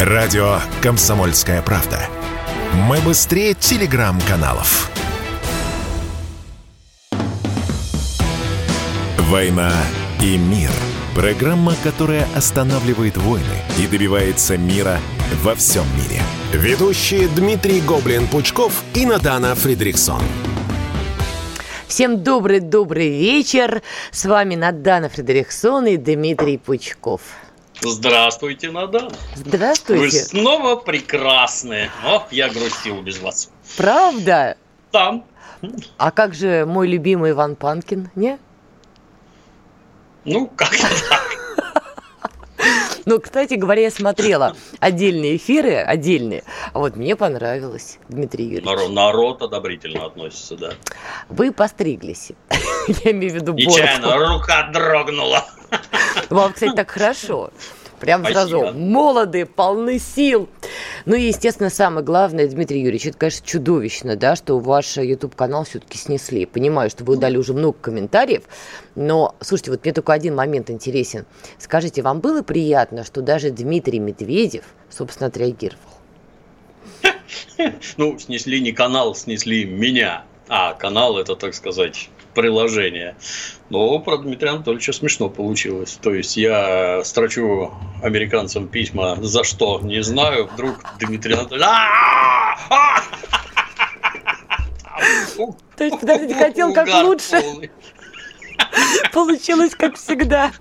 Радио «Комсомольская правда». Мы быстрее телеграм-каналов. «Война и мир». Программа, которая останавливает войны и добивается мира во всем мире. Ведущие Дмитрий Гоблин-Пучков и Надана Фридриксон. Всем добрый-добрый вечер. С вами Надана Фредериксон и Дмитрий Пучков. Здравствуйте, Надана. Здравствуйте. Вы снова прекрасные. Ох, я грустил без вас. Правда? Там. А как же мой любимый Иван Панкин, не? Ну, как Ну, кстати говоря, я смотрела отдельные эфиры, отдельные. А вот мне понравилось, Дмитрий Юрьевич. Народ, народ одобрительно относится, да. Вы постриглись. Я имею в виду Нечаянно рука дрогнула. Вам, кстати, так хорошо. Прям Спасибо. сразу молоды, полны сил. Ну и, естественно, самое главное, Дмитрий Юрьевич, это, конечно, чудовищно, да, что ваш YouTube-канал все-таки снесли. Понимаю, что вы удали уже много комментариев, но, слушайте, вот мне только один момент интересен. Скажите, вам было приятно, что даже Дмитрий Медведев, собственно, отреагировал? Ну, снесли не канал, снесли меня. А, канал это, так сказать, приложение. Но про Дмитрия Анатольевича смешно получилось. То есть я строчу американцам письма за что, не знаю. Вдруг Дмитрий Анатольевич... «А! То есть, подождите, хотел как лучше, получилось как всегда.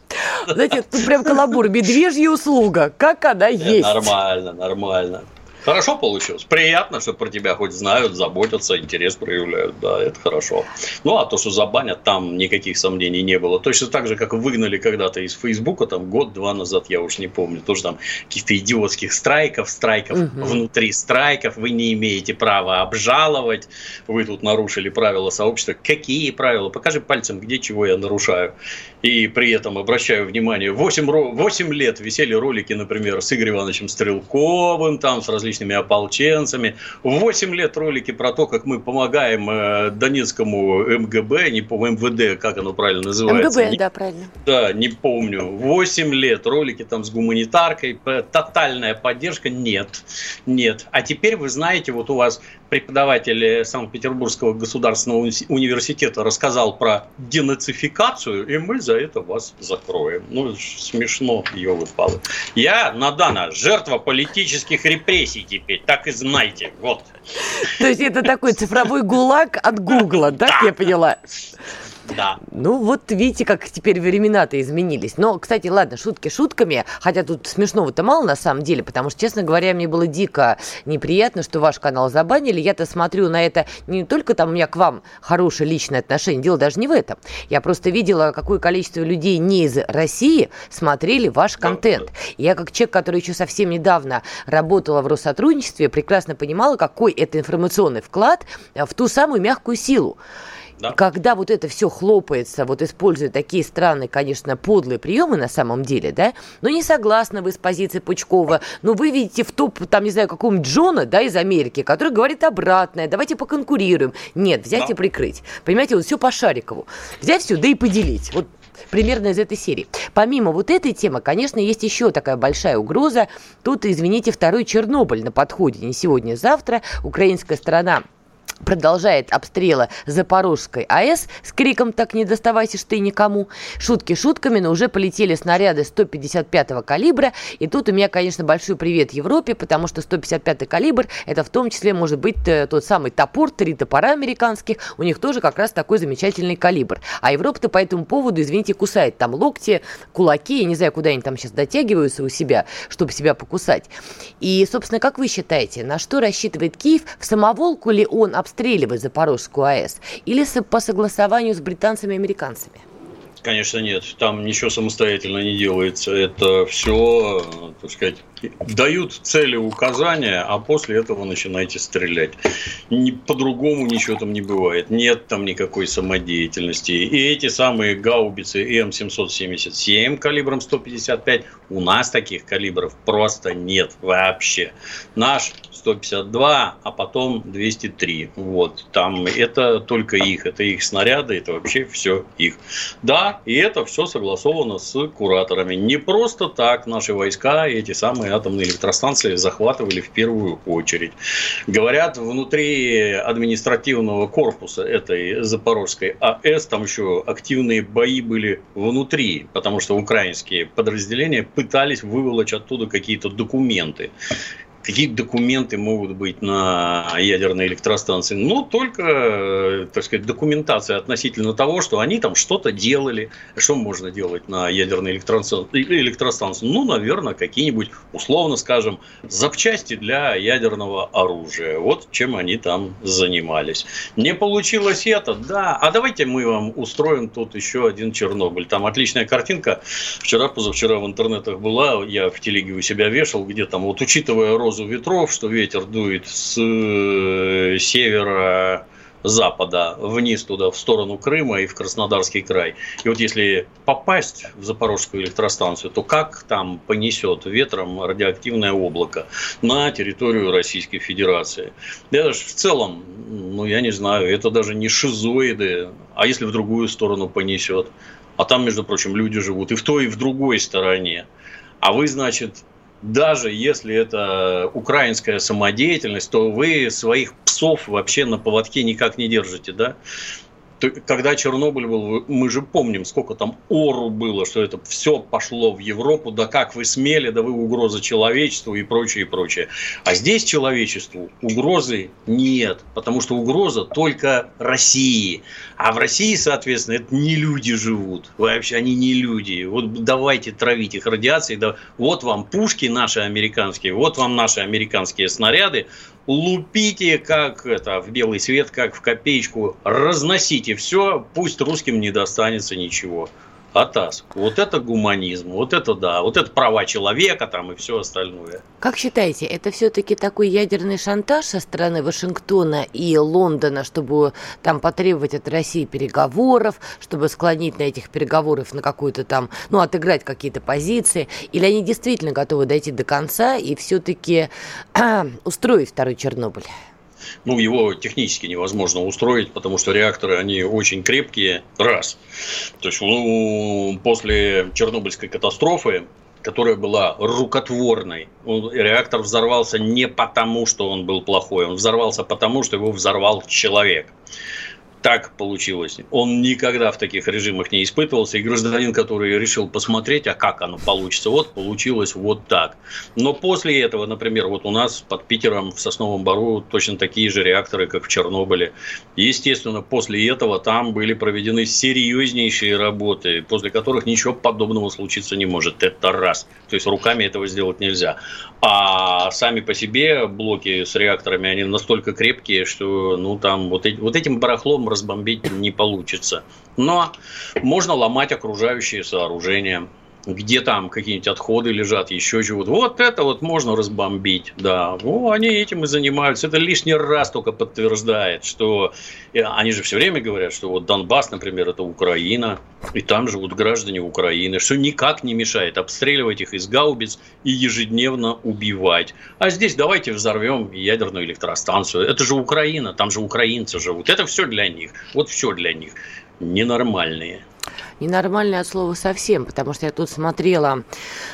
Знаете, тут прям каламбур, медвежья услуга, как она Э, есть. Нормально, нормально. Хорошо получилось. Приятно, что про тебя хоть знают, заботятся, интерес проявляют. Да, это хорошо. Ну, а то, что забанят, там никаких сомнений не было. Точно так же, как выгнали когда-то из Фейсбука, там год-два назад, я уж не помню, тоже там каких-то идиотских страйков, страйков Мгм. внутри страйков. Вы не имеете права обжаловать. Вы тут нарушили правила сообщества. Какие правила? Покажи пальцем, где чего я нарушаю. И при этом обращаю внимание, 8, 8 лет висели ролики, например, с Игорем Ивановичем Стрелковым, там, с различными ополченцами. 8 лет ролики про то, как мы помогаем э, Донецкому МГБ, не помню, МВД, как оно правильно называется. МГБ, Не- да, правильно. да, не помню. 8 лет ролики там с гуманитаркой, тотальная поддержка. Нет, нет. А теперь вы знаете, вот у вас преподаватель э, Санкт-Петербургского государственного уни- университета рассказал про денацификацию, и мы за это вас закроем. Ну, смешно, елы палы Я, Надана, жертва политических репрессий теперь, так и знайте. Вот. То есть это такой цифровой гулаг от Гугла, так я поняла? Да. Ну вот видите, как теперь времена-то изменились. Но, кстати, ладно, шутки шутками, хотя тут смешного-то мало на самом деле, потому что, честно говоря, мне было дико неприятно, что ваш канал забанили. Я-то смотрю на это не только там у меня к вам хорошее личное отношение, дело даже не в этом. Я просто видела, какое количество людей не из России смотрели ваш контент. Я как человек, который еще совсем недавно работала в Россотрудничестве, прекрасно понимала, какой это информационный вклад в ту самую мягкую силу. Да. Когда вот это все хлопается, вот используя такие странные, конечно, подлые приемы на самом деле, да, но не согласны вы с позицией Пучкова, но вы видите в топ, там, не знаю, какого-нибудь Джона, да, из Америки, который говорит обратное, давайте поконкурируем. Нет, взять Да. и прикрыть. Понимаете, вот все по Шарикову. Взять все, да и поделить. Вот примерно из этой серии. Помимо вот этой темы, конечно, есть еще такая большая угроза. Тут, извините, второй Чернобыль на подходе. Не сегодня, а завтра. Украинская сторона продолжает обстрелы Запорожской АЭС с криком «Так не доставайся ты никому». Шутки шутками, но уже полетели снаряды 155-го калибра. И тут у меня, конечно, большой привет Европе, потому что 155-й калибр – это в том числе может быть э, тот самый топор, три топора американских. У них тоже как раз такой замечательный калибр. А Европа-то по этому поводу, извините, кусает там локти, кулаки, я не знаю, куда они там сейчас дотягиваются у себя, чтобы себя покусать. И, собственно, как вы считаете, на что рассчитывает Киев? В самоволку ли он обстреливает Запорожскую АЭС? Или по согласованию с британцами и американцами? Конечно, нет. Там ничего самостоятельно не делается. Это все, так сказать, дают цели указания, а после этого начинаете стрелять. По-другому ничего там не бывает. Нет там никакой самодеятельности. И эти самые гаубицы М777 калибром 155, у нас таких калибров просто нет вообще. Наш 152, а потом 203. Вот. Там это только их, это их снаряды, это вообще все их. Да, и это все согласовано с кураторами. Не просто так наши войска эти самые атомные электростанции захватывали в первую очередь. Говорят, внутри административного корпуса этой Запорожской АЭС там еще активные бои были внутри, потому что украинские подразделения пытались выволочь оттуда какие-то документы. Какие документы могут быть на ядерной электростанции? Ну, только, так сказать, документация относительно того, что они там что-то делали. Что можно делать на ядерной электростанции? Ну, наверное, какие-нибудь, условно скажем, запчасти для ядерного оружия. Вот чем они там занимались. Не получилось это? Да. А давайте мы вам устроим тут еще один Чернобыль. Там отличная картинка. Вчера, позавчера в интернетах была, я в телеге у себя вешал, где там, вот учитывая розу угрозу ветров, что ветер дует с э, севера запада вниз туда, в сторону Крыма и в Краснодарский край. И вот если попасть в Запорожскую электростанцию, то как там понесет ветром радиоактивное облако на территорию Российской Федерации? Это же в целом, ну я не знаю, это даже не шизоиды, а если в другую сторону понесет? А там, между прочим, люди живут и в той, и в другой стороне. А вы, значит, даже если это украинская самодеятельность, то вы своих псов вообще на поводке никак не держите, да? Когда Чернобыль был, мы же помним, сколько там ору было, что это все пошло в Европу, да как вы смели, да вы угроза человечеству и прочее, и прочее. А здесь человечеству угрозы нет, потому что угроза только России. А в России, соответственно, это не люди живут. Вообще они не люди. Вот давайте травить их радиацией. Да, вот вам пушки наши американские, вот вам наши американские снаряды лупите как это в белый свет, как в копеечку, разносите все, пусть русским не достанется ничего. АТАС. Вот это гуманизм, вот это да, вот это права человека там и все остальное. Как считаете, это все-таки такой ядерный шантаж со стороны Вашингтона и Лондона, чтобы там потребовать от России переговоров, чтобы склонить на этих переговорах на какую-то там, ну, отыграть какие-то позиции, или они действительно готовы дойти до конца и все-таки устроить второй Чернобыль? Ну, его технически невозможно устроить, потому что реакторы, они очень крепкие, раз. То есть, ну, после Чернобыльской катастрофы которая была рукотворной. Реактор взорвался не потому, что он был плохой, он взорвался потому, что его взорвал человек так получилось. Он никогда в таких режимах не испытывался. И гражданин, который решил посмотреть, а как оно получится, вот получилось вот так. Но после этого, например, вот у нас под Питером в Сосновом Бару точно такие же реакторы, как в Чернобыле. Естественно, после этого там были проведены серьезнейшие работы, после которых ничего подобного случиться не может. Это раз. То есть руками этого сделать нельзя. А сами по себе блоки с реакторами, они настолько крепкие, что ну, там вот, вот этим барахлом разбомбить не получится. Но можно ломать окружающие сооружения где там какие-нибудь отходы лежат, еще чего-то. Вот это вот можно разбомбить, да. Ну, они этим и занимаются. Это лишний раз только подтверждает, что э, они же все время говорят, что вот Донбасс, например, это Украина, и там живут граждане Украины, что никак не мешает обстреливать их из гаубиц и ежедневно убивать. А здесь давайте взорвем ядерную электростанцию. Это же Украина, там же украинцы живут. Это все для них. Вот все для них. Ненормальные ненормальное от слова совсем, потому что я тут смотрела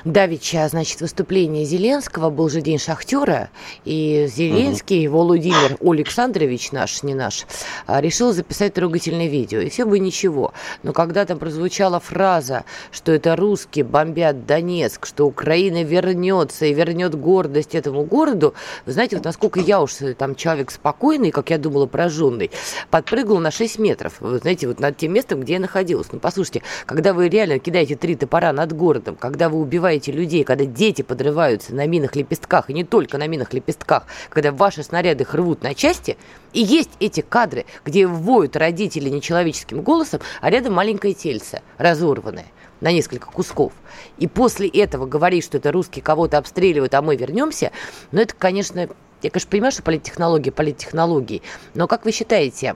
Давича, значит, выступление Зеленского, был же день шахтера, и Зеленский, угу. Володимир Александрович наш, не наш, а, решил записать трогательное видео, и все бы ничего. Но когда там прозвучала фраза, что это русские бомбят Донецк, что Украина вернется и вернет гордость этому городу, вы знаете, вот насколько я уж э, там человек спокойный, как я думала, пораженный, подпрыгнул на 6 метров, вы знаете, вот над тем местом, где я находилась. Ну, послушайте, Слушайте, когда вы реально кидаете три топора над городом, когда вы убиваете людей, когда дети подрываются на минах лепестках, и не только на минах лепестках, когда ваши снаряды их рвут на части, и есть эти кадры, где воют родители нечеловеческим голосом, а рядом маленькое тельце, разорванное на несколько кусков. И после этого говорить, что это русские кого-то обстреливают, а мы вернемся, ну это, конечно, я, конечно, понимаю, что политтехнологии, политтехнологии, но как вы считаете,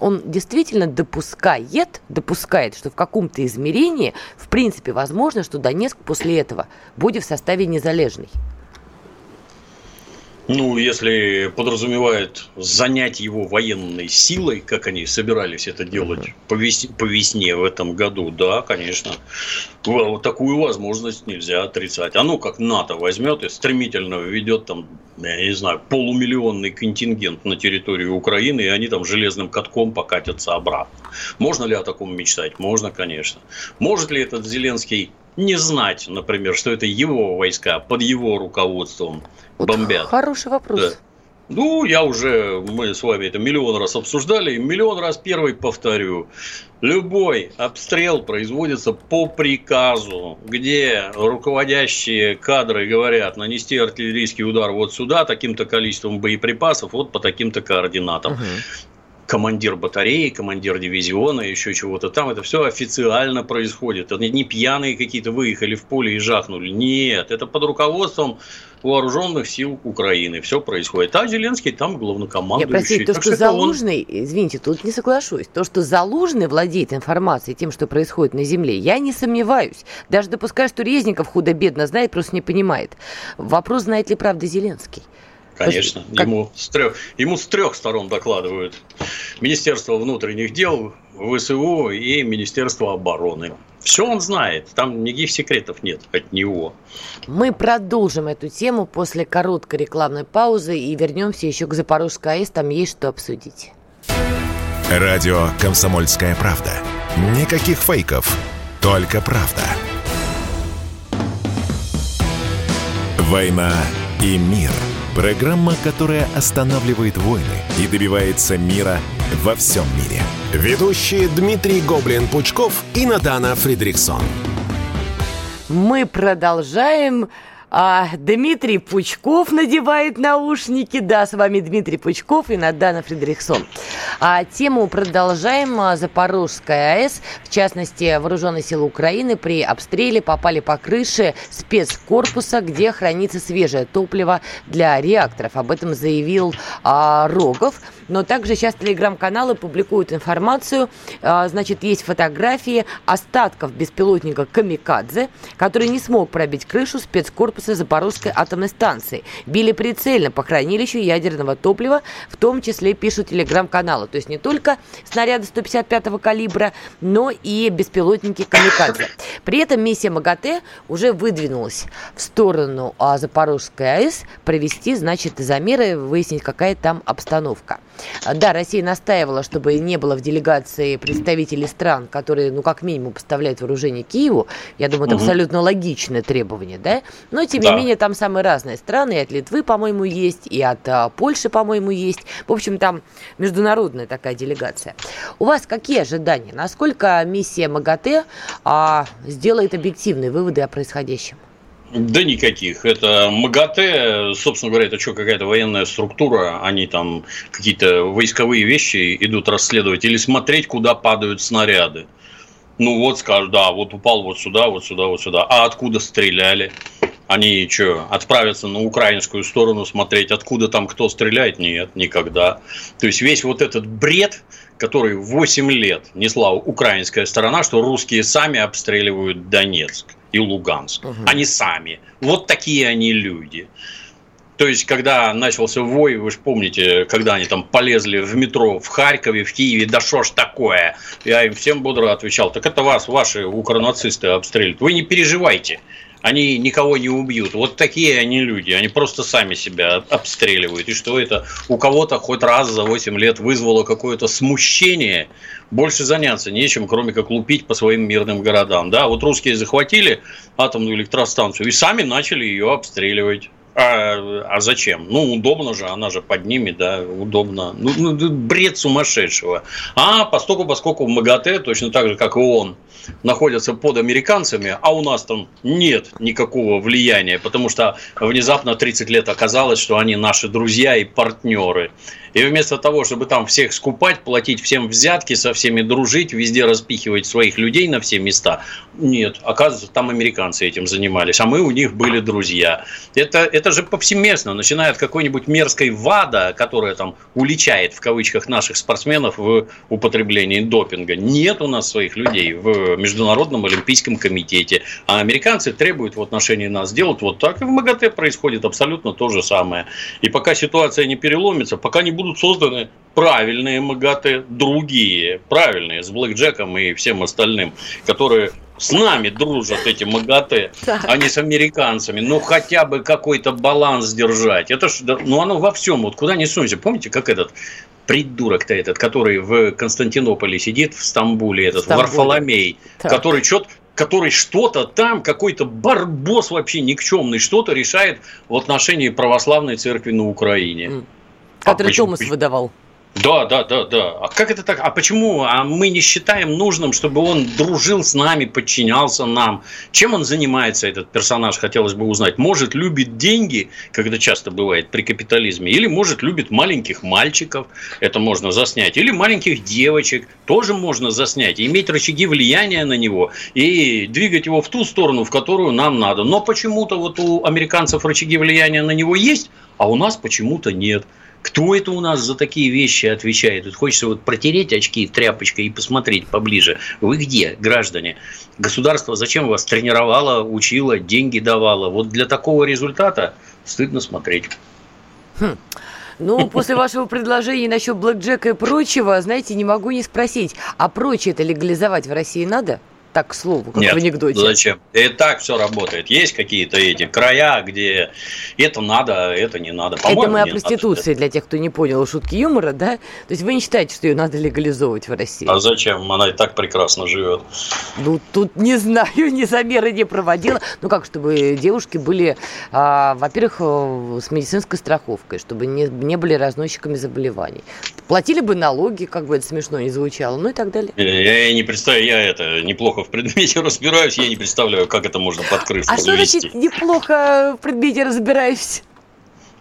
он действительно допускает, допускает, что в каком-то измерении, в принципе, возможно, что Донецк после этого будет в составе незалежный? Ну, если подразумевает занять его военной силой, как они собирались это делать по, весне, по весне в этом году, да, конечно. Вот такую возможность нельзя отрицать. А ну, как НАТО возьмет и стремительно введет там, я не знаю, полумиллионный контингент на территорию Украины, и они там железным катком покатятся обратно. Можно ли о таком мечтать? Можно, конечно. Может ли этот Зеленский не знать, например, что это его войска под его руководством вот бомбят? Хороший вопрос. Да. Ну, я уже, мы с вами это миллион раз обсуждали, и миллион раз первый повторю. Любой обстрел производится по приказу, где руководящие кадры говорят нанести артиллерийский удар вот сюда, таким-то количеством боеприпасов, вот по таким-то координатам. Угу командир батареи, командир дивизиона, еще чего-то там. Это все официально происходит. Это не пьяные какие-то выехали в поле и жахнули. Нет, это под руководством вооруженных сил Украины. Все происходит. А Зеленский там главнокомандующий. Я простите, то, что, что Залужный, он... извините, тут не соглашусь, то, что Залужный владеет информацией тем, что происходит на земле, я не сомневаюсь. Даже допускаю, что Резников худо-бедно знает, просто не понимает. Вопрос, знает ли правда Зеленский. Конечно, как... ему, с трех, ему с трех сторон докладывают Министерство внутренних дел, ВСУ и Министерство обороны. Все он знает, там никаких секретов нет от него. Мы продолжим эту тему после короткой рекламной паузы и вернемся еще к Запорожской АЭС, там есть что обсудить. Радио «Комсомольская правда». Никаких фейков, только правда. «Война и мир» – Программа, которая останавливает войны и добивается мира во всем мире. Ведущие Дмитрий Гоблин-Пучков и Натана Фридриксон. Мы продолжаем а, Дмитрий Пучков надевает наушники. Да, с вами Дмитрий Пучков и Надана Фредериксон. А, тему продолжаем. А, Запорожская АЭС, в частности, вооруженные силы Украины при обстреле попали по крыше спецкорпуса, где хранится свежее топливо для реакторов. Об этом заявил а, Рогов. Но также сейчас телеграм-каналы публикуют информацию. А, значит, есть фотографии остатков беспилотника «Камикадзе», который не смог пробить крышу спецкорпуса корпуса Запорожской атомной станции. Били прицельно по хранилищу ядерного топлива, в том числе пишут телеграм-каналы. То есть не только снаряды 155-го калибра, но и беспилотники «Камикадзе». При этом миссия МАГАТЭ уже выдвинулась в сторону а, Запорожской АЭС провести, значит, замеры, выяснить, какая там обстановка. Да, Россия настаивала, чтобы не было в делегации представителей стран, которые, ну, как минимум, поставляют вооружение Киеву. Я думаю, это угу. абсолютно логичное требование, да? Но, тем да. не менее, там самые разные страны. И от Литвы, по-моему, есть, и от а, Польши, по-моему, есть. В общем, там международная такая делегация. У вас какие ожидания? Насколько миссия МАГАТЭ а, сделает объективные выводы о происходящем? Да никаких. Это МАГАТЭ, собственно говоря, это что, какая-то военная структура, они там какие-то войсковые вещи идут расследовать или смотреть, куда падают снаряды. Ну вот скажут, да, вот упал вот сюда, вот сюда, вот сюда. А откуда стреляли? Они что, отправятся на украинскую сторону смотреть, откуда там кто стреляет? Нет, никогда. То есть весь вот этот бред, который 8 лет несла украинская сторона, что русские сами обстреливают Донецк и Луганск. Угу. Они сами. Вот такие они люди. То есть, когда начался вой, вы же помните, когда они там полезли в метро в Харькове, в Киеве, да что ж такое? Я им всем бодро отвечал, так это вас, ваши укронацисты обстреливают. Вы не переживайте, они никого не убьют. Вот такие они люди, они просто сами себя обстреливают. И что это у кого-то хоть раз за 8 лет вызвало какое-то смущение, больше заняться нечем, кроме как лупить по своим мирным городам. Да, вот русские захватили атомную электростанцию и сами начали ее обстреливать. А, а зачем? Ну, удобно же, она же под ними, да, удобно. Ну, ну бред сумасшедшего. А поскольку, поскольку МАГАТЭ, точно так же, как и он, находятся под американцами, а у нас там нет никакого влияния, потому что внезапно 30 лет оказалось, что они наши друзья и партнеры. И вместо того, чтобы там всех скупать, платить всем взятки, со всеми дружить, везде распихивать своих людей на все места, нет, оказывается, там американцы этим занимались, а мы у них были друзья. Это, это же повсеместно, начиная от какой-нибудь мерзкой ВАДА, которая там уличает, в кавычках, наших спортсменов в употреблении допинга. Нет у нас своих людей в Международном Олимпийском комитете, а американцы требуют в отношении нас делать вот так, и в МАГАТЭ происходит абсолютно то же самое. И пока ситуация не переломится, пока не будут созданы правильные МАГАТЭ, другие, правильные, с блэкджеком и всем остальным, которые с нами дружат эти МАГАТЭ, а не с американцами. Ну, хотя бы какой-то баланс держать. Это ж, ну, оно во всем. Вот куда не сунься. Помните, как этот придурок-то этот, который в Константинополе сидит, в Стамбуле, этот Стамбуле. Варфоломей, так. который что-то который что-то там, какой-то барбос вообще никчемный, что-то решает в отношении православной церкви на Украине. Который а Томас выдавал. Да, да, да, да. А как это так? А почему? А мы не считаем нужным, чтобы он дружил с нами, подчинялся нам. Чем он занимается, этот персонаж, хотелось бы узнать. Может, любит деньги, это часто бывает при капитализме, или, может, любит маленьких мальчиков, это можно заснять, или маленьких девочек, тоже можно заснять, иметь рычаги влияния на него, и двигать его в ту сторону, в которую нам надо. Но почему-то вот у американцев рычаги влияния на него есть, а у нас почему-то нет. Кто это у нас за такие вещи отвечает? Тут хочется вот протереть очки тряпочкой и посмотреть поближе. Вы где, граждане? Государство зачем вас тренировало, учило, деньги давало? Вот для такого результата стыдно смотреть. Хм. Ну, после вашего предложения насчет блэкджека и прочего, знаете, не могу не спросить, а прочее это легализовать в России надо? Так, к слову, как Нет, в анекдоте. зачем? И так все работает. Есть какие-то эти края, где это надо, это не надо. Это мы о проституции, надо. для тех, кто не понял шутки юмора, да? То есть вы не считаете, что ее надо легализовывать в России? А зачем? Она и так прекрасно живет. Ну, тут не знаю, ни замеры не проводила. Ну, как, чтобы девушки были, а, во-первых, э, с медицинской страховкой, чтобы не, не были разносчиками заболеваний. Платили бы налоги, как бы это смешно не звучало, ну и так далее. Я, я не представляю, я это неплохо неплохо в предмете разбираюсь, я не представляю, как это можно под крышу А что значит неплохо в предмете разбираюсь?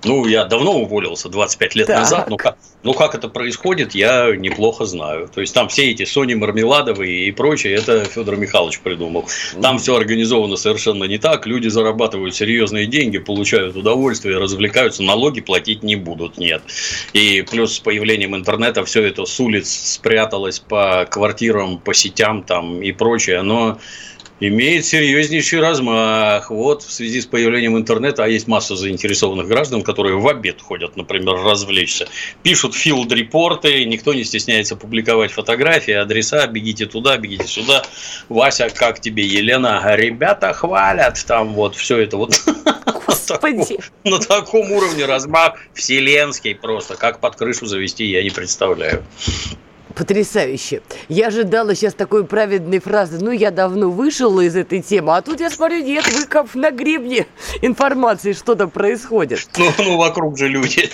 Ну, я давно уволился, 25 лет так. назад, но как, ну как это происходит, я неплохо знаю. То есть там все эти Сони Мармеладовы и прочее, это Федор Михайлович придумал. Там все организовано совершенно не так. Люди зарабатывают серьезные деньги, получают удовольствие, развлекаются, налоги платить не будут, нет. И плюс с появлением интернета все это с улиц спряталось по квартирам, по сетям там и прочее. Но имеет серьезнейший размах. Вот в связи с появлением интернета, а есть масса заинтересованных граждан, которые в обед ходят, например, развлечься. Пишут филд-репорты, никто не стесняется публиковать фотографии, адреса, бегите туда, бегите сюда. Вася, как тебе, Елена? Ребята хвалят, там вот все это вот. Господи. На таком уровне размах вселенский просто. Как под крышу завести, я не представляю. Потрясающе. Я ожидала сейчас такой праведной фразы. Ну, я давно вышел из этой темы, а тут я смотрю, нет, вы как на гребне информации что-то происходит. Ну, ну, вокруг же люди.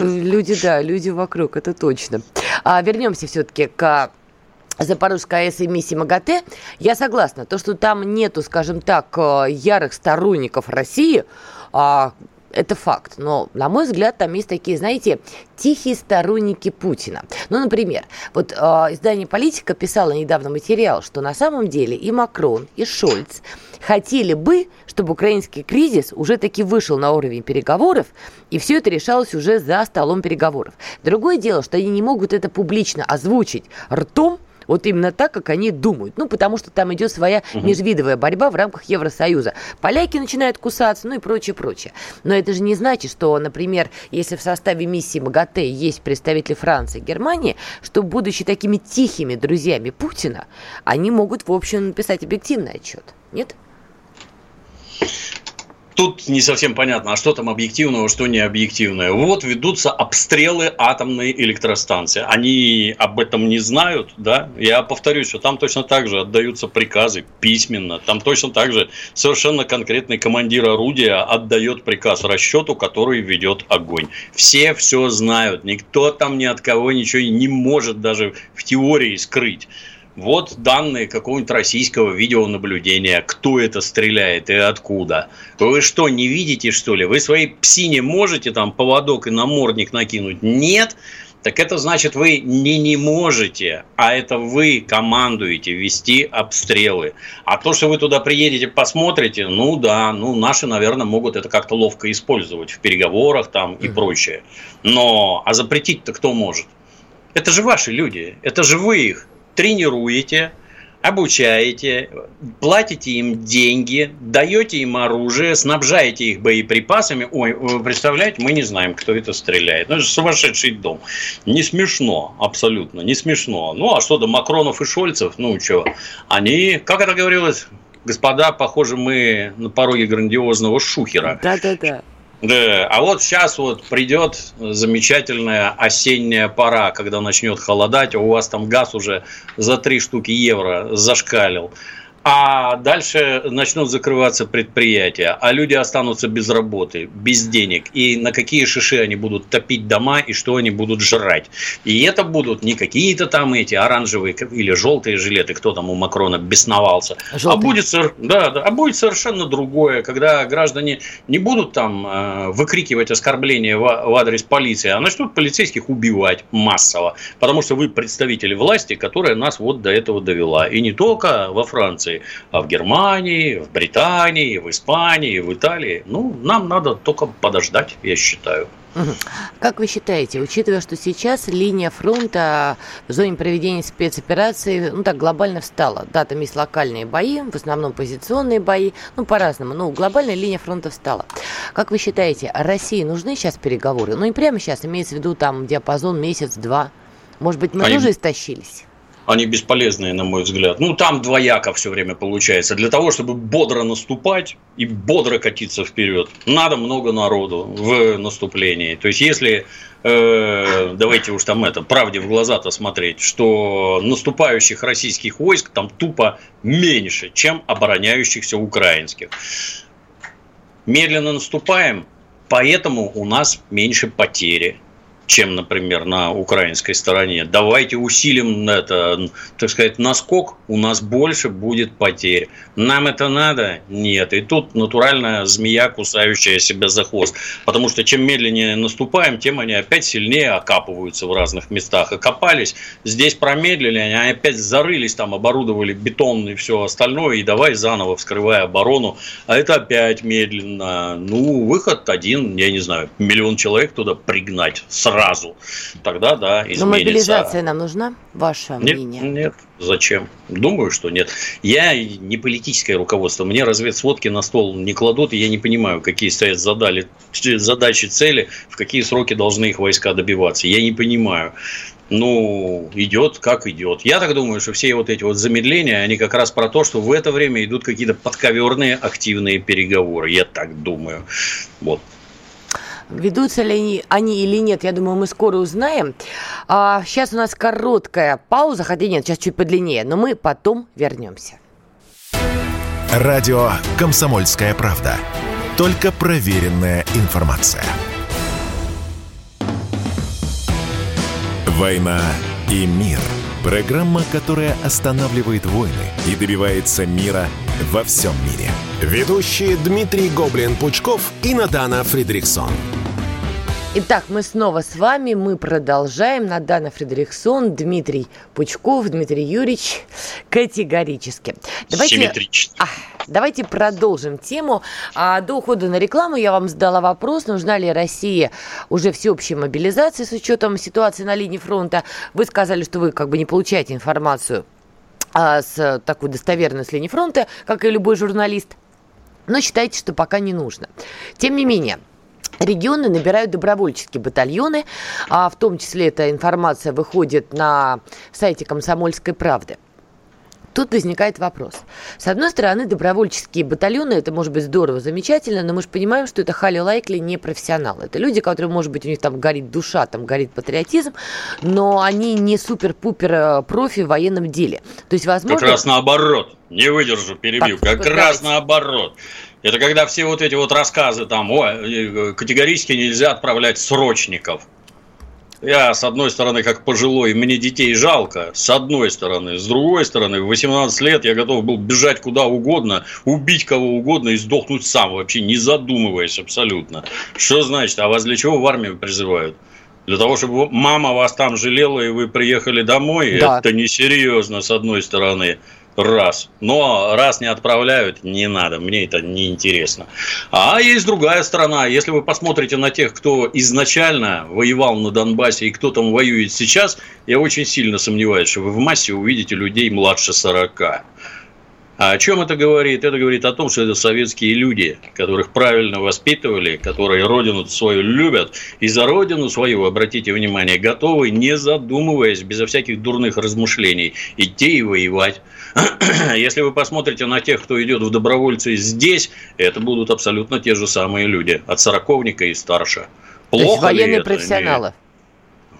Люди, да, люди вокруг, это точно. А вернемся все-таки к Запорожской АЭС и миссии МАГАТЭ, я согласна. То, что там нету, скажем так, э, ярых сторонников России, а, это факт. Но, на мой взгляд, там есть такие, знаете, тихие сторонники Путина. Ну, например, вот э, издание «Политика» писало недавно материал, что на самом деле и Макрон, и Шольц хотели бы, чтобы украинский кризис уже таки вышел на уровень переговоров, и все это решалось уже за столом переговоров. Другое дело, что они не могут это публично озвучить ртом, вот именно так, как они думают. Ну, потому что там идет своя угу. межвидовая борьба в рамках Евросоюза. Поляки начинают кусаться, ну и прочее, прочее. Но это же не значит, что, например, если в составе миссии МАГАТЭ есть представители Франции и Германии, что, будучи такими тихими друзьями Путина, они могут, в общем, написать объективный отчет. Нет? Тут не совсем понятно, а что там объективного, что не объективное. Вот ведутся обстрелы атомной электростанции. Они об этом не знают, да? Я повторюсь, что там точно так же отдаются приказы письменно. Там точно так же совершенно конкретный командир орудия отдает приказ расчету, который ведет огонь. Все все знают. Никто там ни от кого ничего не может даже в теории скрыть. Вот данные какого-нибудь российского видеонаблюдения, кто это стреляет и откуда. Вы что, не видите, что ли? Вы своей псине можете там поводок и намордник накинуть? Нет так это значит, вы не не можете, а это вы командуете вести обстрелы. А то, что вы туда приедете, посмотрите, ну да, ну наши, наверное, могут это как-то ловко использовать в переговорах там и прочее. Но, а запретить-то кто может? Это же ваши люди, это же вы их тренируете, обучаете, платите им деньги, даете им оружие, снабжаете их боеприпасами. Ой, вы представляете, мы не знаем, кто это стреляет. Ну, это же сумасшедший дом. Не смешно, абсолютно, не смешно. Ну, а что до Макронов и Шольцев, ну, что, они, как это говорилось, господа, похоже, мы на пороге грандиозного шухера. Да-да-да. Да, а вот сейчас вот придет замечательная осенняя пора, когда начнет холодать, а у вас там газ уже за 3 штуки евро зашкалил а дальше начнут закрываться предприятия, а люди останутся без работы, без денег. И на какие шиши они будут топить дома и что они будут жрать. И это будут не какие-то там эти оранжевые или желтые жилеты, кто там у Макрона бесновался, а будет, да, да, а будет совершенно другое, когда граждане не будут там э, выкрикивать оскорбления в, в адрес полиции, а начнут полицейских убивать массово, потому что вы представители власти, которая нас вот до этого довела. И не только во Франции, а в Германии, в Британии, в Испании, в Италии. Ну, нам надо только подождать, я считаю. Как вы считаете, учитывая, что сейчас линия фронта в зоне проведения спецоперации, ну так глобально встала, да, там есть локальные бои, в основном позиционные бои, ну по-разному, но глобальная линия фронта встала. Как вы считаете, России нужны сейчас переговоры? Ну и прямо сейчас, имеется в виду там диапазон месяц-два. Может быть, мы Они... тоже истощились? Они бесполезные, на мой взгляд. Ну, там двояко все время получается. Для того, чтобы бодро наступать и бодро катиться вперед, надо много народу в наступлении. То есть, если э, давайте уж там это, правде в глаза-то смотреть, что наступающих российских войск там тупо меньше, чем обороняющихся украинских. Медленно наступаем, поэтому у нас меньше потери чем, например, на украинской стороне. Давайте усилим это, так сказать, наскок, у нас больше будет потерь. Нам это надо? Нет. И тут натуральная змея, кусающая себя за хвост. Потому что чем медленнее наступаем, тем они опять сильнее окапываются в разных местах. Окопались, здесь промедлили, они опять зарылись, там оборудовали бетон и все остальное, и давай заново вскрывая оборону. А это опять медленно. Ну, выход один, я не знаю, миллион человек туда пригнать сразу сразу, тогда да, изменится. Но мобилизация нам нужна, ваше нет, мнение? Нет, зачем? Думаю, что нет. Я не политическое руководство, мне разведсводки на стол не кладут, и я не понимаю, какие стоят задали, задачи, цели, в какие сроки должны их войска добиваться. Я не понимаю ну, идет как идет. Я так думаю, что все вот эти вот замедления, они как раз про то, что в это время идут какие-то подковерные активные переговоры. Я так думаю. Вот. Ведутся ли они, они или нет, я думаю, мы скоро узнаем. А, сейчас у нас короткая пауза, хотя нет, сейчас чуть подлиннее, но мы потом вернемся. Радио «Комсомольская правда». Только проверенная информация. «Война и мир» – Программа, которая останавливает войны и добивается мира во всем мире. Ведущие Дмитрий Гоблин-Пучков и Надана Фридриксон. Итак, мы снова с вами, мы продолжаем. Надана Фредериксон, Дмитрий Пучков, Дмитрий Юрьевич. Категорически. Давайте, а, давайте продолжим тему. А, до ухода на рекламу я вам задала вопрос, нужна ли России уже всеобщая мобилизация с учетом ситуации на линии фронта. Вы сказали, что вы как бы не получаете информацию а, с такой достоверной с линии фронта, как и любой журналист. Но считаете, что пока не нужно. Тем не менее, Регионы набирают добровольческие батальоны, а в том числе эта информация выходит на сайте «Комсомольской правды». Тут возникает вопрос. С одной стороны, добровольческие батальоны, это может быть здорово, замечательно, но мы же понимаем, что это хали лайкли не профессионалы. Это люди, которые, может быть, у них там горит душа, там горит патриотизм, но они не супер-пупер э, профи в военном деле. То есть, возможно... Как раз наоборот. Не выдержу, перебью. Так, как раз наоборот. Это когда все вот эти вот рассказы там, о, э, категорически нельзя отправлять срочников. я, с одной стороны, как пожилой, мне детей жалко, с одной стороны. С другой стороны, в 18 лет я готов был бежать куда угодно, убить кого угодно и сдохнуть сам, вообще не задумываясь абсолютно. Что значит? А вас для чего в армию призывают? Для того, чтобы мама вас там жалела, и вы приехали домой, да. это несерьезно, с одной стороны раз. Но раз не отправляют, не надо, мне это не интересно. А есть другая сторона. Если вы посмотрите на тех, кто изначально воевал на Донбассе и кто там воюет сейчас, я очень сильно сомневаюсь, что вы в массе увидите людей младше 40. А о чем это говорит? Это говорит о том, что это советские люди, которых правильно воспитывали, которые родину свою любят, и за родину свою, обратите внимание, готовы, не задумываясь, безо всяких дурных размышлений, идти и воевать. Если вы посмотрите на тех, кто идет в добровольцы здесь, это будут абсолютно те же самые люди, от сороковника и старше. Плохо То есть военные профессионалы. Нет?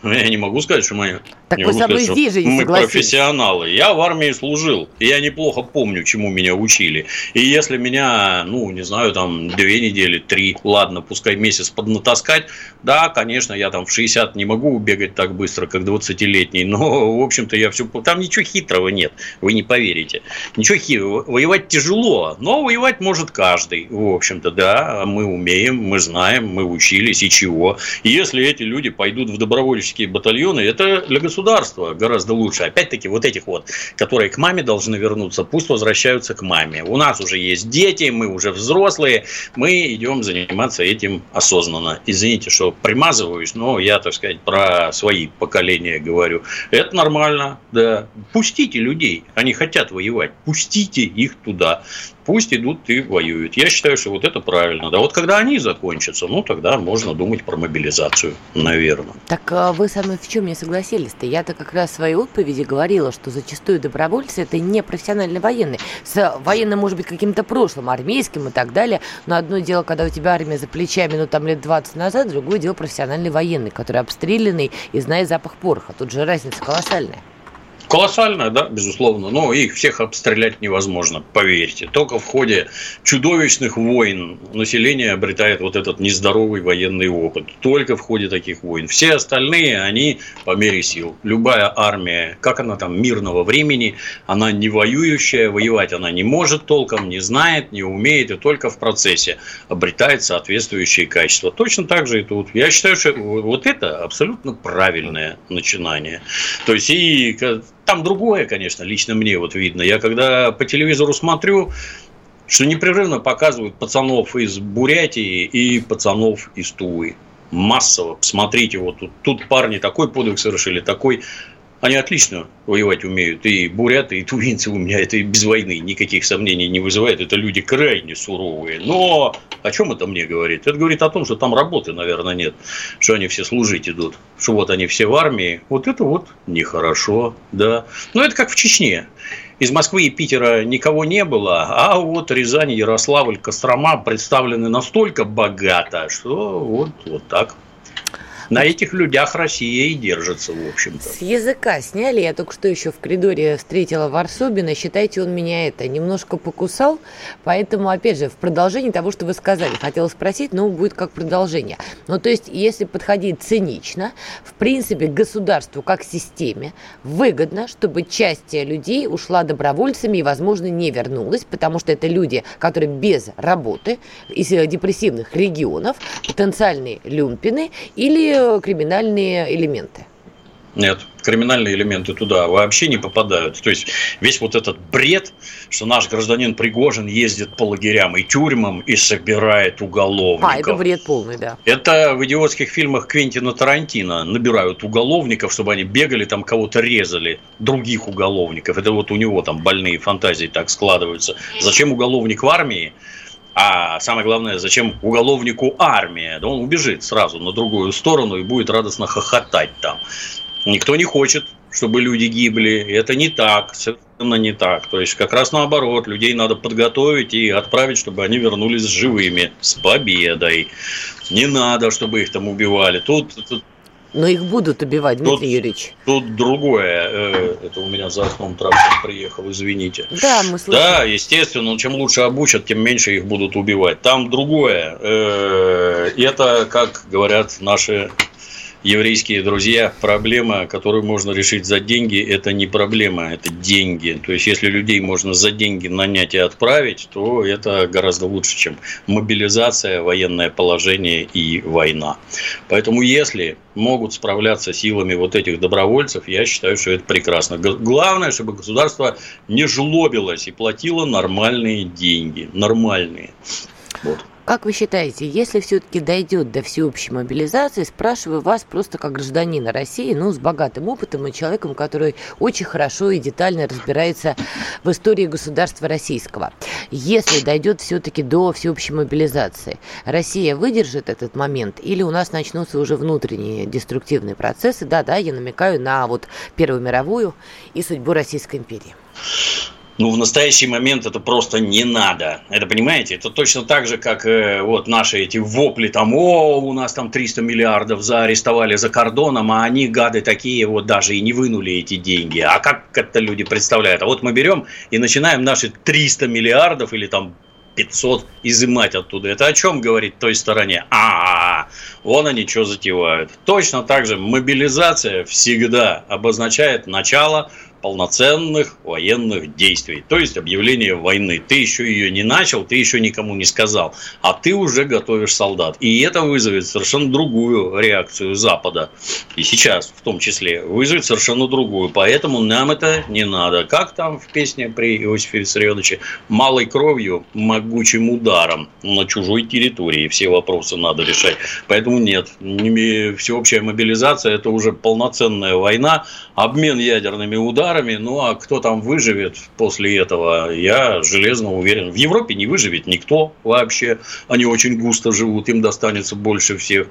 Я не могу сказать, что мы, так вы сказать, здесь же мы профессионалы. Я в армии служил, и я неплохо помню, чему меня учили. И если меня, ну, не знаю, там, две недели, три, ладно, пускай месяц поднатаскать, да, конечно, я там в 60 не могу убегать так быстро, как 20-летний, но, в общем-то, я все... Там ничего хитрого нет, вы не поверите. Ничего хитрого. Воевать тяжело, но воевать может каждый, в общем-то, да, мы умеем, мы знаем, мы учились, и чего. И если эти люди пойдут в добровольческие добровольческие батальоны, это для государства гораздо лучше. Опять-таки, вот этих вот, которые к маме должны вернуться, пусть возвращаются к маме. У нас уже есть дети, мы уже взрослые, мы идем заниматься этим осознанно. Извините, что примазываюсь, но я, так сказать, про свои поколения говорю. Это нормально, да. Пустите людей, они хотят воевать, пустите их туда пусть идут и воюют. Я считаю, что вот это правильно. Да вот когда они закончатся, ну тогда можно думать про мобилизацию, наверное. Так а вы со мной в чем не согласились-то? Я-то как раз в своей отповеди говорила, что зачастую добровольцы это не профессиональные военные. С военным, может быть, каким-то прошлым, армейским и так далее. Но одно дело, когда у тебя армия за плечами, ну там лет 20 назад, другое дело профессиональный военный, который обстрелянный и знает запах пороха. Тут же разница колоссальная. Колоссальная, да, безусловно, но их всех обстрелять невозможно, поверьте. Только в ходе чудовищных войн население обретает вот этот нездоровый военный опыт. Только в ходе таких войн. Все остальные, они по мере сил. Любая армия, как она там мирного времени, она не воюющая, воевать она не может толком, не знает, не умеет, и только в процессе обретает соответствующие качества. Точно так же и тут. Я считаю, что вот это абсолютно правильное начинание. То есть и там другое, конечно, лично мне вот видно. Я когда по телевизору смотрю, что непрерывно показывают пацанов из Бурятии и пацанов из Тувы. Массово. Посмотрите, вот тут, тут парни такой подвиг совершили, такой они отлично воевать умеют. И буряты, и тувинцы у меня это без войны никаких сомнений не вызывает. Это люди крайне суровые. Но о чем это мне говорит? Это говорит о том, что там работы, наверное, нет. Что они все служить идут. Что вот они все в армии. Вот это вот нехорошо. Да. Но это как в Чечне. Из Москвы и Питера никого не было, а вот Рязань, Ярославль, Кострома представлены настолько богато, что вот, вот так на этих людях Россия и держится, в общем-то. С языка сняли. Я только что еще в коридоре встретила Варсобина. Считайте, он меня это немножко покусал. Поэтому, опять же, в продолжении того, что вы сказали, хотела спросить, но будет как продолжение. Ну, то есть, если подходить цинично, в принципе, государству как системе выгодно, чтобы часть людей ушла добровольцами и, возможно, не вернулась, потому что это люди, которые без работы, из депрессивных регионов, потенциальные люмпины или криминальные элементы? Нет, криминальные элементы туда вообще не попадают. То есть весь вот этот бред, что наш гражданин Пригожин ездит по лагерям и тюрьмам и собирает уголовников. А, это бред полный, да. Это в идиотских фильмах Квентина Тарантино набирают уголовников, чтобы они бегали, там кого-то резали, других уголовников. Это вот у него там больные фантазии так складываются. Зачем уголовник в армии? А самое главное, зачем уголовнику армия? Да он убежит сразу на другую сторону и будет радостно хохотать там. Никто не хочет, чтобы люди гибли. Это не так, совершенно не так. То есть, как раз наоборот, людей надо подготовить и отправить, чтобы они вернулись живыми, с победой. Не надо, чтобы их там убивали. Тут, тут но их будут убивать, Дмитрий тут, Юрьевич. Тут другое. Э, это у меня за окном трактор приехал, извините. Да, мы слышим. Да, естественно, чем лучше обучат, тем меньше их будут убивать. Там другое. Э, это, как говорят наши еврейские друзья, проблема, которую можно решить за деньги, это не проблема, это деньги. То есть, если людей можно за деньги нанять и отправить, то это гораздо лучше, чем мобилизация, военное положение и война. Поэтому, если могут справляться силами вот этих добровольцев, я считаю, что это прекрасно. Главное, чтобы государство не жлобилось и платило нормальные деньги. Нормальные. Вот. Как вы считаете, если все-таки дойдет до всеобщей мобилизации, спрашиваю вас просто как гражданина России, ну, с богатым опытом и человеком, который очень хорошо и детально разбирается в истории государства российского. Если дойдет все-таки до всеобщей мобилизации, Россия выдержит этот момент или у нас начнутся уже внутренние деструктивные процессы? Да-да, я намекаю на вот Первую мировую и судьбу Российской империи. Ну, в настоящий момент это просто не надо. Это, понимаете, это точно так же, как э, вот наши эти вопли там, о, у нас там 300 миллиардов заарестовали за кордоном, а они, гады такие, вот даже и не вынули эти деньги. А как это люди представляют? А вот мы берем и начинаем наши 300 миллиардов или там 500 изымать оттуда. Это о чем говорит той стороне? А, вон они что затевают. Точно так же мобилизация всегда обозначает начало полноценных военных действий, то есть объявление войны. Ты еще ее не начал, ты еще никому не сказал, а ты уже готовишь солдат. И это вызовет совершенно другую реакцию Запада. И сейчас в том числе вызовет совершенно другую. Поэтому нам это не надо. Как там в песне при Иосифе Виссарионовиче? Малой кровью, могучим ударом на чужой территории. Все вопросы надо решать. Поэтому нет. Всеобщая мобилизация – это уже полноценная война. Обмен ядерными ударами. Ну, а кто там выживет после этого, я железно уверен. В Европе не выживет никто вообще. Они очень густо живут, им достанется больше всех.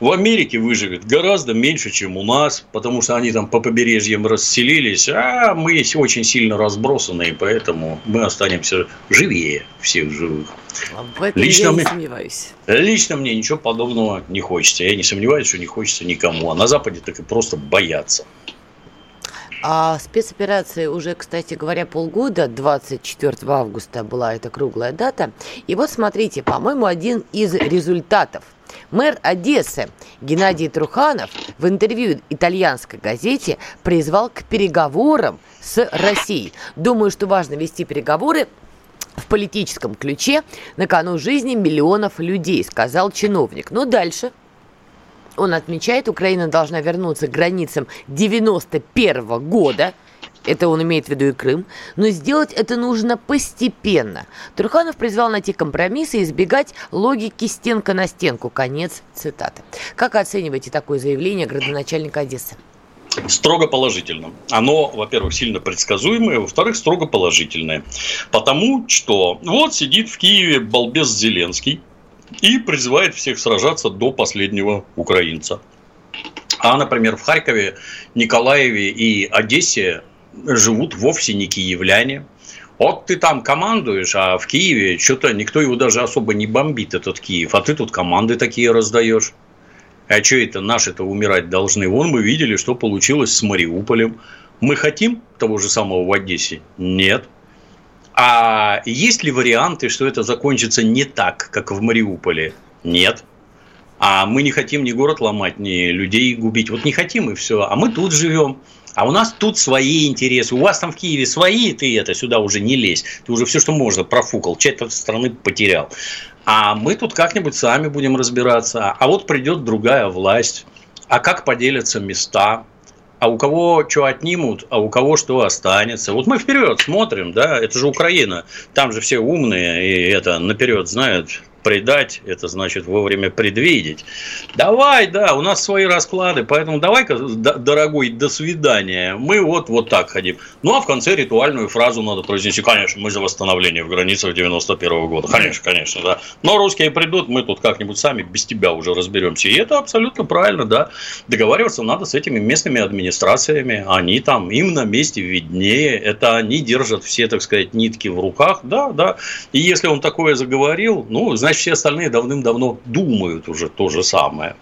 В Америке выживет гораздо меньше, чем у нас, потому что они там по побережьям расселились, а мы очень сильно разбросаны, и поэтому мы останемся живее всех живых. В этом лично я не мне, сомневаюсь. Лично мне ничего подобного не хочется. Я не сомневаюсь, что не хочется никому. А на Западе так и просто боятся. А спецоперации уже, кстати говоря, полгода, 24 августа была эта круглая дата. И вот смотрите, по-моему, один из результатов. Мэр Одессы Геннадий Труханов в интервью итальянской газете призвал к переговорам с Россией. Думаю, что важно вести переговоры в политическом ключе на кону жизни миллионов людей, сказал чиновник. Но дальше он отмечает, Украина должна вернуться к границам 91 года, это он имеет в виду и Крым, но сделать это нужно постепенно. Труханов призвал найти компромиссы и избегать логики стенка на стенку. Конец цитаты. Как оцениваете такое заявление градоначальника Одессы? Строго положительно. Оно, во-первых, сильно предсказуемое, во-вторых, строго положительное. Потому что вот сидит в Киеве балбес Зеленский, и призывает всех сражаться до последнего украинца. А, например, в Харькове, Николаеве и Одессе живут вовсе не киевляне. Вот ты там командуешь, а в Киеве что-то никто его даже особо не бомбит, этот Киев. А ты тут команды такие раздаешь. А что это наши-то умирать должны? Вон мы видели, что получилось с Мариуполем. Мы хотим того же самого в Одессе? Нет. А есть ли варианты, что это закончится не так, как в Мариуполе? Нет. А мы не хотим ни город ломать, ни людей губить. Вот не хотим и все. А мы тут живем. А у нас тут свои интересы. У вас там в Киеве свои, ты это сюда уже не лезь. Ты уже все, что можно, профукал. Четверть страны потерял. А мы тут как-нибудь сами будем разбираться. А вот придет другая власть. А как поделятся места? А у кого что отнимут, а у кого что останется. Вот мы вперед смотрим, да, это же Украина, там же все умные и это наперед знают, предать, это значит вовремя предвидеть. Давай, да, у нас свои расклады, поэтому давай-ка, дорогой, до свидания. Мы вот, вот так ходим. Ну, а в конце ритуальную фразу надо произнести. Конечно, мы за восстановление в границах 91 -го года. Конечно, конечно, да. Но русские придут, мы тут как-нибудь сами без тебя уже разберемся. И это абсолютно правильно, да. Договариваться надо с этими местными администрациями. Они там, им на месте виднее. Это они держат все, так сказать, нитки в руках. Да, да. И если он такое заговорил, ну, значит, значит, все остальные давным-давно думают уже то же самое.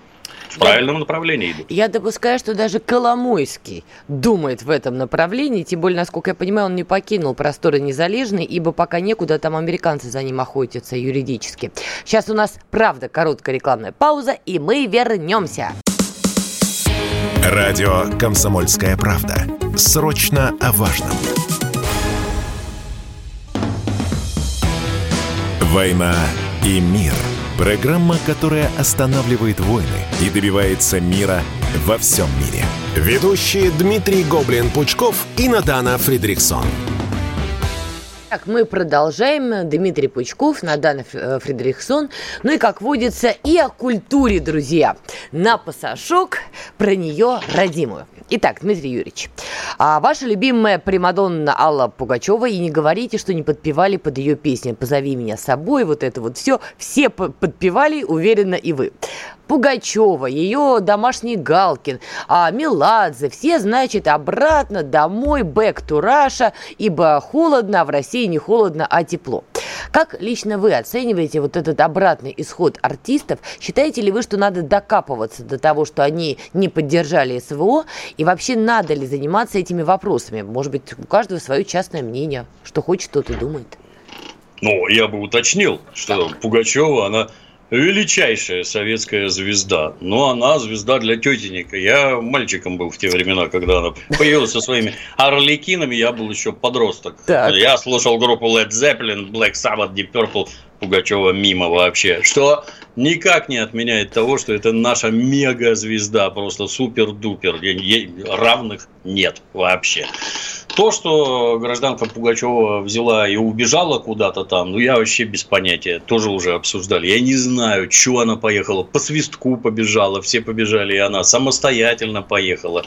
В правильном я, направлении идут. Я допускаю, что даже Коломойский думает в этом направлении, тем более, насколько я понимаю, он не покинул просторы незалежные, ибо пока некуда там американцы за ним охотятся юридически. Сейчас у нас, правда, короткая рекламная пауза, и мы вернемся. Радио «Комсомольская правда». Срочно о важном. «Война и мир». Программа, которая останавливает войны и добивается мира во всем мире. Ведущие Дмитрий Гоблин-Пучков и Натана Фридриксон. Так, мы продолжаем. Дмитрий Пучков, Надана э, Фредериксон. Ну и, как водится, и о культуре, друзья. На пасашок про нее родимую. Итак, Дмитрий Юрьевич, а ваша любимая Примадонна Алла Пугачева, и не говорите, что не подпевали под ее песни «Позови меня с собой», вот это вот все. Все подпевали, уверенно, и вы. Пугачева, ее домашний Галкин, а Меладзе, все, значит, обратно домой, back to Russia, ибо холодно, а в России не холодно, а тепло. Как лично вы оцениваете вот этот обратный исход артистов? Считаете ли вы, что надо докапываться до того, что они не поддержали СВО? И вообще надо ли заниматься этими вопросами? Может быть, у каждого свое частное мнение, что хочет, тот и думает. Ну, я бы уточнил, что Пугачева, она величайшая советская звезда. Но она звезда для тетенека. Я мальчиком был в те времена, когда она появилась со своими орликинами. Я был еще подросток. Так. Я слушал группу Led Zeppelin, Black Sabbath, Deep Purple, Пугачева мимо вообще. Что никак не отменяет того, что это наша мега-звезда. Просто супер-дупер. Равных нет вообще. То, что гражданка Пугачева взяла и убежала куда-то там, ну, я вообще без понятия. Тоже уже обсуждали. Я не знаю, что она поехала. По свистку побежала, все побежали, и она самостоятельно поехала.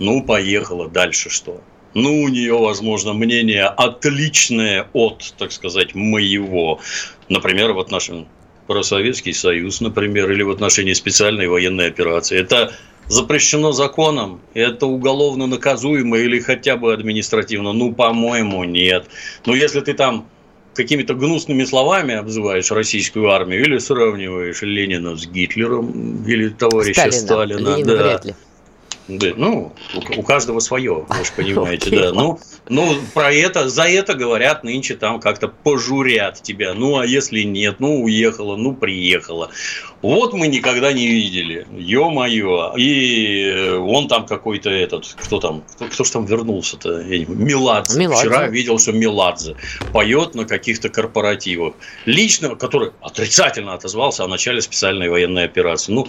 Ну, поехала. Дальше что? Ну, у нее, возможно, мнение отличное от, так сказать, моего. Например, в отношении про Советский Союз, например, или в отношении специальной военной операции. Это запрещено законом? Это уголовно наказуемо или хотя бы административно? Ну, по-моему, нет. Но если ты там какими-то гнусными словами обзываешь российскую армию или сравниваешь Ленина с Гитлером или товарища Сталина, Сталина Ленина да. вряд ли. Да, ну, у, у каждого свое, вы же понимаете, да. Ну, ну, про это, за это говорят нынче там как-то пожурят тебя. Ну, а если нет, ну, уехала, ну, приехала. Вот мы никогда не видели, ё-моё. И он там какой-то этот, кто там, кто, кто же там вернулся-то? Меладзе. Меладзе. Вчера видел, что Меладзе поет на каких-то корпоративах. Лично, который отрицательно отозвался о начале специальной военной операции. Ну,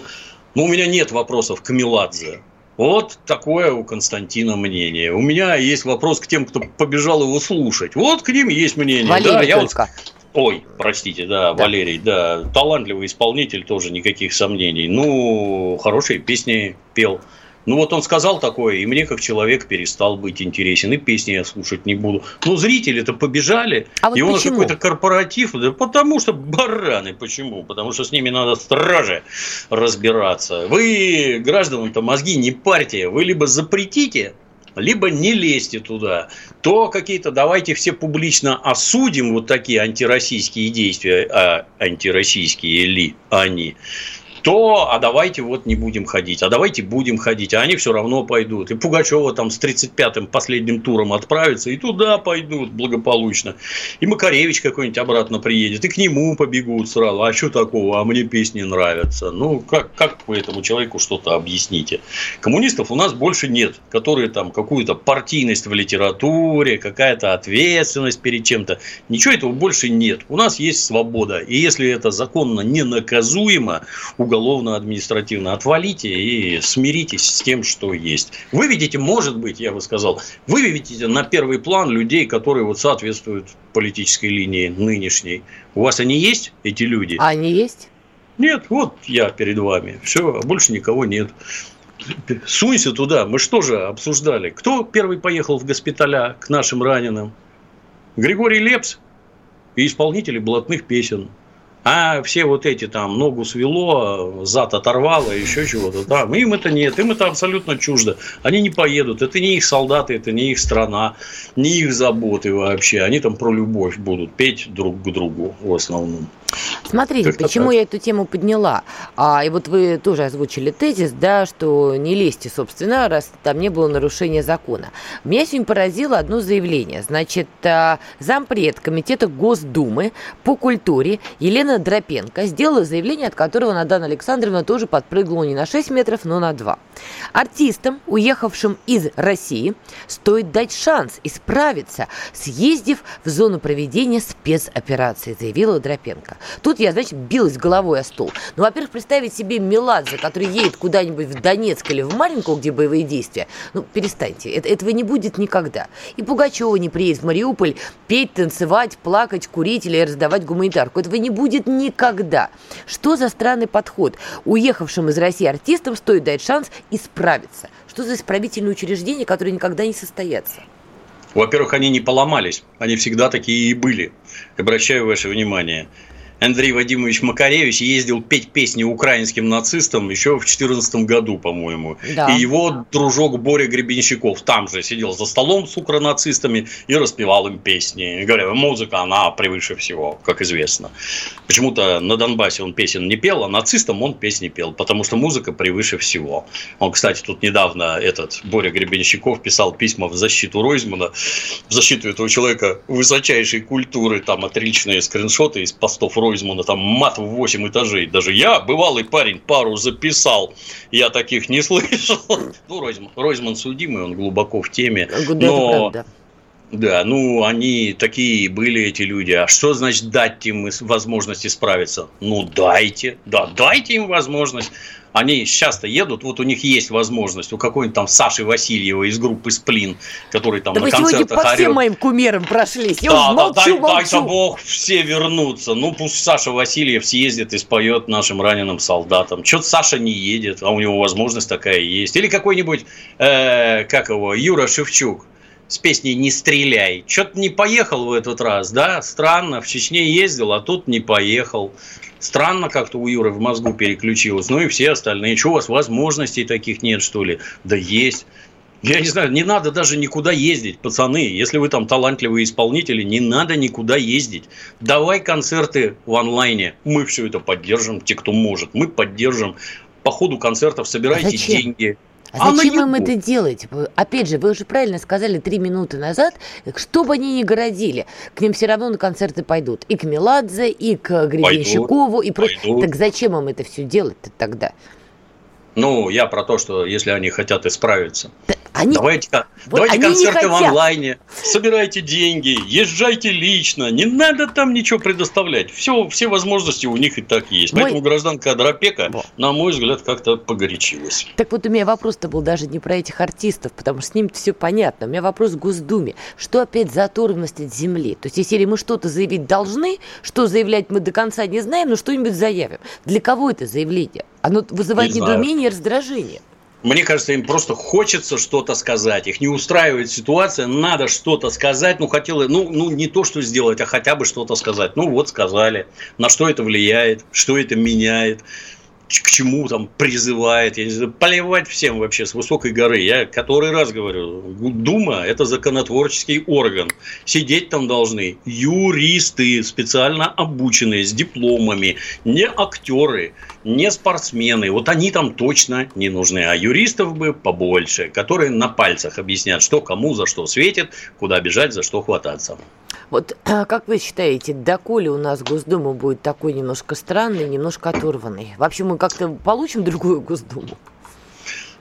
ну, у меня нет вопросов к Меладзе. Вот такое у Константина мнение. У меня есть вопрос к тем, кто побежал его слушать. Вот к ним есть мнение. Валерий да, я только. Вот... Ой, простите, да, да, Валерий, да, талантливый исполнитель, тоже никаких сомнений. Ну, хорошие песни пел. Ну вот он сказал такое, и мне как человек перестал быть интересен, и песни я слушать не буду. Ну зрители-то побежали, а вот и он какой-то корпоратив, да потому что бараны, почему? Потому что с ними надо страже разбираться. Вы, гражданам-то мозги не партия, вы либо запретите, либо не лезьте туда, то какие-то давайте все публично осудим вот такие антироссийские действия, а антироссийские ли они, то, а давайте вот не будем ходить, а давайте будем ходить, а они все равно пойдут. И Пугачева там с 35-м последним туром отправится, и туда пойдут благополучно. И Макаревич какой-нибудь обратно приедет, и к нему побегут сразу. А что такого? А мне песни нравятся. Ну, как, как вы этому человеку что-то объясните? Коммунистов у нас больше нет, которые там какую-то партийность в литературе, какая-то ответственность перед чем-то. Ничего этого больше нет. У нас есть свобода. И если это законно не наказуемо, у уголовно-административно. Отвалите и смиритесь с тем, что есть. Выведите, может быть, я бы сказал, выведите на первый план людей, которые вот соответствуют политической линии нынешней. У вас они есть, эти люди? А они есть? Нет, вот я перед вами. Все, а больше никого нет. Сунься туда. Мы что же обсуждали? Кто первый поехал в госпиталя к нашим раненым? Григорий Лепс и исполнители блатных песен. А все вот эти там ногу свело, зад оторвало, еще чего-то там. Им это нет, им это абсолютно чуждо. Они не поедут. Это не их солдаты, это не их страна, не их заботы вообще. Они там про любовь будут петь друг к другу в основном. Смотрите, почему так? я эту тему подняла. А, и вот вы тоже озвучили тезис, да, что не лезьте, собственно, раз там не было нарушения закона. Меня сегодня поразило одно заявление. Значит, а, зампред Комитета Госдумы по культуре Елена Елена Дропенко сделала заявление, от которого Надана Александровна тоже подпрыгнула не на 6 метров, но на 2. Артистам, уехавшим из России, стоит дать шанс исправиться, съездив в зону проведения спецоперации, заявила Дропенко. Тут я, значит, билась головой о стол. Ну, во-первых, представить себе Меладзе, который едет куда-нибудь в Донецк или в Маленькую, где боевые действия, ну, перестаньте, это, этого не будет никогда. И Пугачева не приедет в Мариуполь петь, танцевать, плакать, курить или раздавать гуманитарку. Этого не будет никогда. Что за странный подход? Уехавшим из России артистам стоит дать шанс исправиться. Что за исправительные учреждения, которые никогда не состоятся? Во-первых, они не поломались. Они всегда такие и были. Обращаю ваше внимание. Андрей Вадимович Макаревич ездил петь песни украинским нацистам еще в 2014 году, по-моему. Да. И его дружок Боря Гребенщиков там же сидел за столом с укронацистами и распевал им песни. И говоря, музыка, она превыше всего, как известно. Почему-то на Донбассе он песен не пел, а нацистам он песни пел, потому что музыка превыше всего. Он, кстати, тут недавно этот Боря Гребенщиков писал письма в защиту Ройзмана, в защиту этого человека высочайшей культуры, там отличные скриншоты из постов Ройзмана Ройзмана, там мат в 8 этажей. Даже я, бывалый парень, пару записал. Я таких не слышал. Ну, Ройзман, Ройзман судимый, он глубоко в теме. Но... Да, ну они такие были, эти люди. А что значит дать им возможность исправиться? Ну дайте, да, дайте им возможность. Они часто едут, вот у них есть возможность, у какой-нибудь там Саши Васильева из группы Сплин, который там да на вы концертах сегодня по всем моим кумирам прошлись. Я да, молчу, да, дай, молчу. дай-то бог все вернутся. Ну, пусть Саша Васильев съездит и споет нашим раненым солдатам. Что-то Саша не едет, а у него возможность такая есть. Или какой-нибудь, э, как его, Юра Шевчук с песней «Не стреляй». Что-то не поехал в этот раз, да? Странно, в Чечне ездил, а тут не поехал. Странно как-то у Юры в мозгу переключилось. Ну и все остальные. Что у вас возможностей таких нет, что ли? Да есть. Я не знаю, не надо даже никуда ездить, пацаны. Если вы там талантливые исполнители, не надо никуда ездить. Давай концерты в онлайне. Мы все это поддержим, те, кто может. Мы поддержим. По ходу концертов собирайте а деньги. А, а зачем им это делать? Опять же, вы уже правильно сказали три минуты назад, что бы они ни городили, к ним все равно на концерты пойдут. И к Меладзе, и к Гребенщикову, и про... Так зачем им это все делать-то тогда? Ну, я про то, что если они хотят исправиться. Да, они... Давайте, вот давайте они концерты в онлайне, собирайте деньги, езжайте лично, не надо там ничего предоставлять. Все, все возможности у них и так есть. Мой... Поэтому гражданка Дропека, Во. на мой взгляд, как-то погорячилась. Так вот у меня вопрос-то был даже не про этих артистов, потому что с ним все понятно. У меня вопрос к Госдуме. Что опять за оторванность от земли? То есть, если мы что-то заявить должны, что заявлять мы до конца не знаем, но что-нибудь заявим. Для кого это заявление? Оно вызывает не недоумение и раздражение. Мне кажется, им просто хочется что-то сказать. Их не устраивает ситуация, надо что-то сказать. Ну, хотела, ну, ну, не то, что сделать, а хотя бы что-то сказать. Ну, вот сказали. На что это влияет, что это меняет к чему там призывает, я не знаю, поливать всем вообще с высокой горы. Я который раз говорю, Дума – это законотворческий орган. Сидеть там должны юристы, специально обученные, с дипломами, не актеры, не спортсмены. Вот они там точно не нужны. А юристов бы побольше, которые на пальцах объяснят, что кому за что светит, куда бежать, за что хвататься. Вот как вы считаете, доколе у нас Госдума будет такой немножко странный, немножко оторванный? Вообще мы как-то получим другую Госдуму?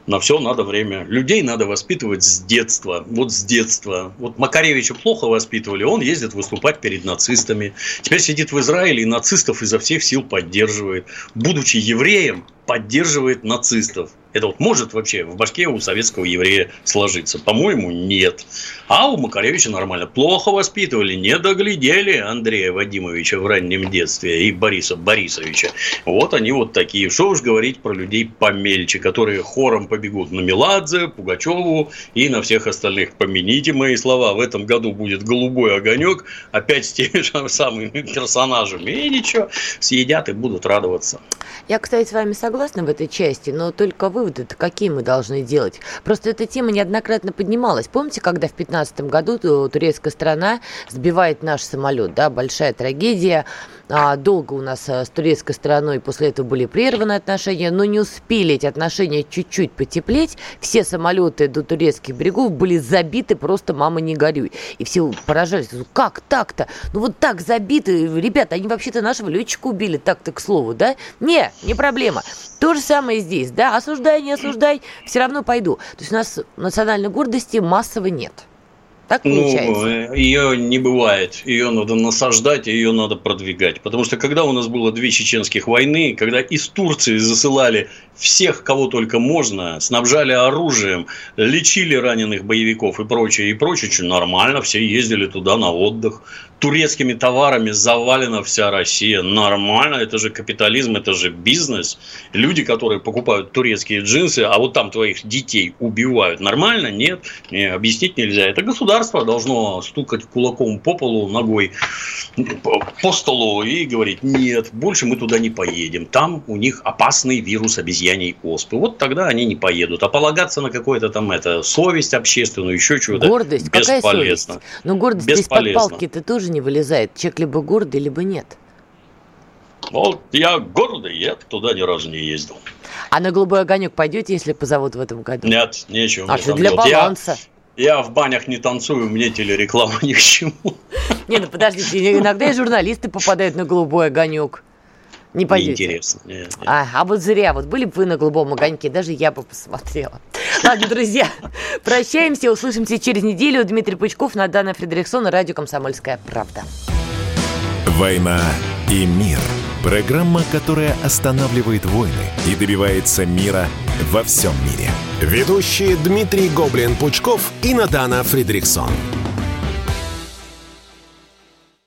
на все надо время. Людей надо воспитывать с детства. Вот с детства. Вот Макаревича плохо воспитывали, он ездит выступать перед нацистами. Теперь сидит в Израиле и нацистов изо всех сил поддерживает. Будучи евреем, поддерживает нацистов. Это вот может вообще в башке у советского еврея сложиться? По-моему, нет. А у Макаревича нормально. Плохо воспитывали, не доглядели Андрея Вадимовича в раннем детстве и Бориса Борисовича. Вот они вот такие. Что уж говорить про людей помельче, которые хором побегут на Меладзе, Пугачеву и на всех остальных. Помяните мои слова, в этом году будет голубой огонек, опять с теми же самыми персонажами. И ничего, съедят и будут радоваться. Я, кстати, с вами согласна в этой части, но только вы выводы-то какие мы должны делать? Просто эта тема неоднократно поднималась. Помните, когда в 2015 году турецкая страна сбивает наш самолет, да, большая трагедия, долго у нас э, с турецкой стороной после этого были прерваны отношения, но не успели эти отношения чуть-чуть потеплеть. Все самолеты до турецких берегов были забиты просто «мама, не горюй». И все поражались, как так-то? Ну вот так забиты, ребята, они вообще-то нашего летчика убили, так-то к слову, да? Не, не проблема. То же самое здесь, да, осуждай, не осуждай, все равно пойду. То есть у нас национальной гордости массово нет. Так ну, получается? Ну, ее не бывает. Ее надо насаждать, ее надо продвигать. Потому что когда у нас было две чеченских войны, когда из Турции засылали всех, кого только можно, снабжали оружием, лечили раненых боевиков и прочее, и прочее, нормально, все ездили туда на отдых. Турецкими товарами завалена вся Россия. Нормально, это же капитализм, это же бизнес. Люди, которые покупают турецкие джинсы, а вот там твоих детей убивают. Нормально? Нет. Не, объяснить нельзя. Это государство должно стукать кулаком по полу, ногой по столу и говорить, нет, больше мы туда не поедем. Там у них опасный вирус обезьян обезьяней оспы. Вот тогда они не поедут. А полагаться на какую-то там это, совесть общественную, еще чего-то Гордость? Бесполезно. Какая совесть? Ну, гордость из-под палки-то тоже не вылезает. Человек либо гордый, либо нет. Вот я гордый, я туда ни разу не ездил. А на голубой огонек пойдете, если позовут в этом году? Нет, нечего. А что для делать. баланса? Я, я в банях не танцую, мне телереклама ни к чему. Не, ну подождите, иногда и журналисты попадают на голубой огонек. Не пойдете? Неинтересно. Нет, нет. А, а вот зря. Вот были бы вы на голубом огоньке, даже я бы посмотрела. Ладно, друзья, прощаемся, услышимся через неделю. Дмитрий Пучков, Надана Фредериксон, радио «Комсомольская правда». «Война и мир». Программа, которая останавливает войны и добивается мира во всем мире. Ведущие Дмитрий Гоблин-Пучков и Надана Фредериксон.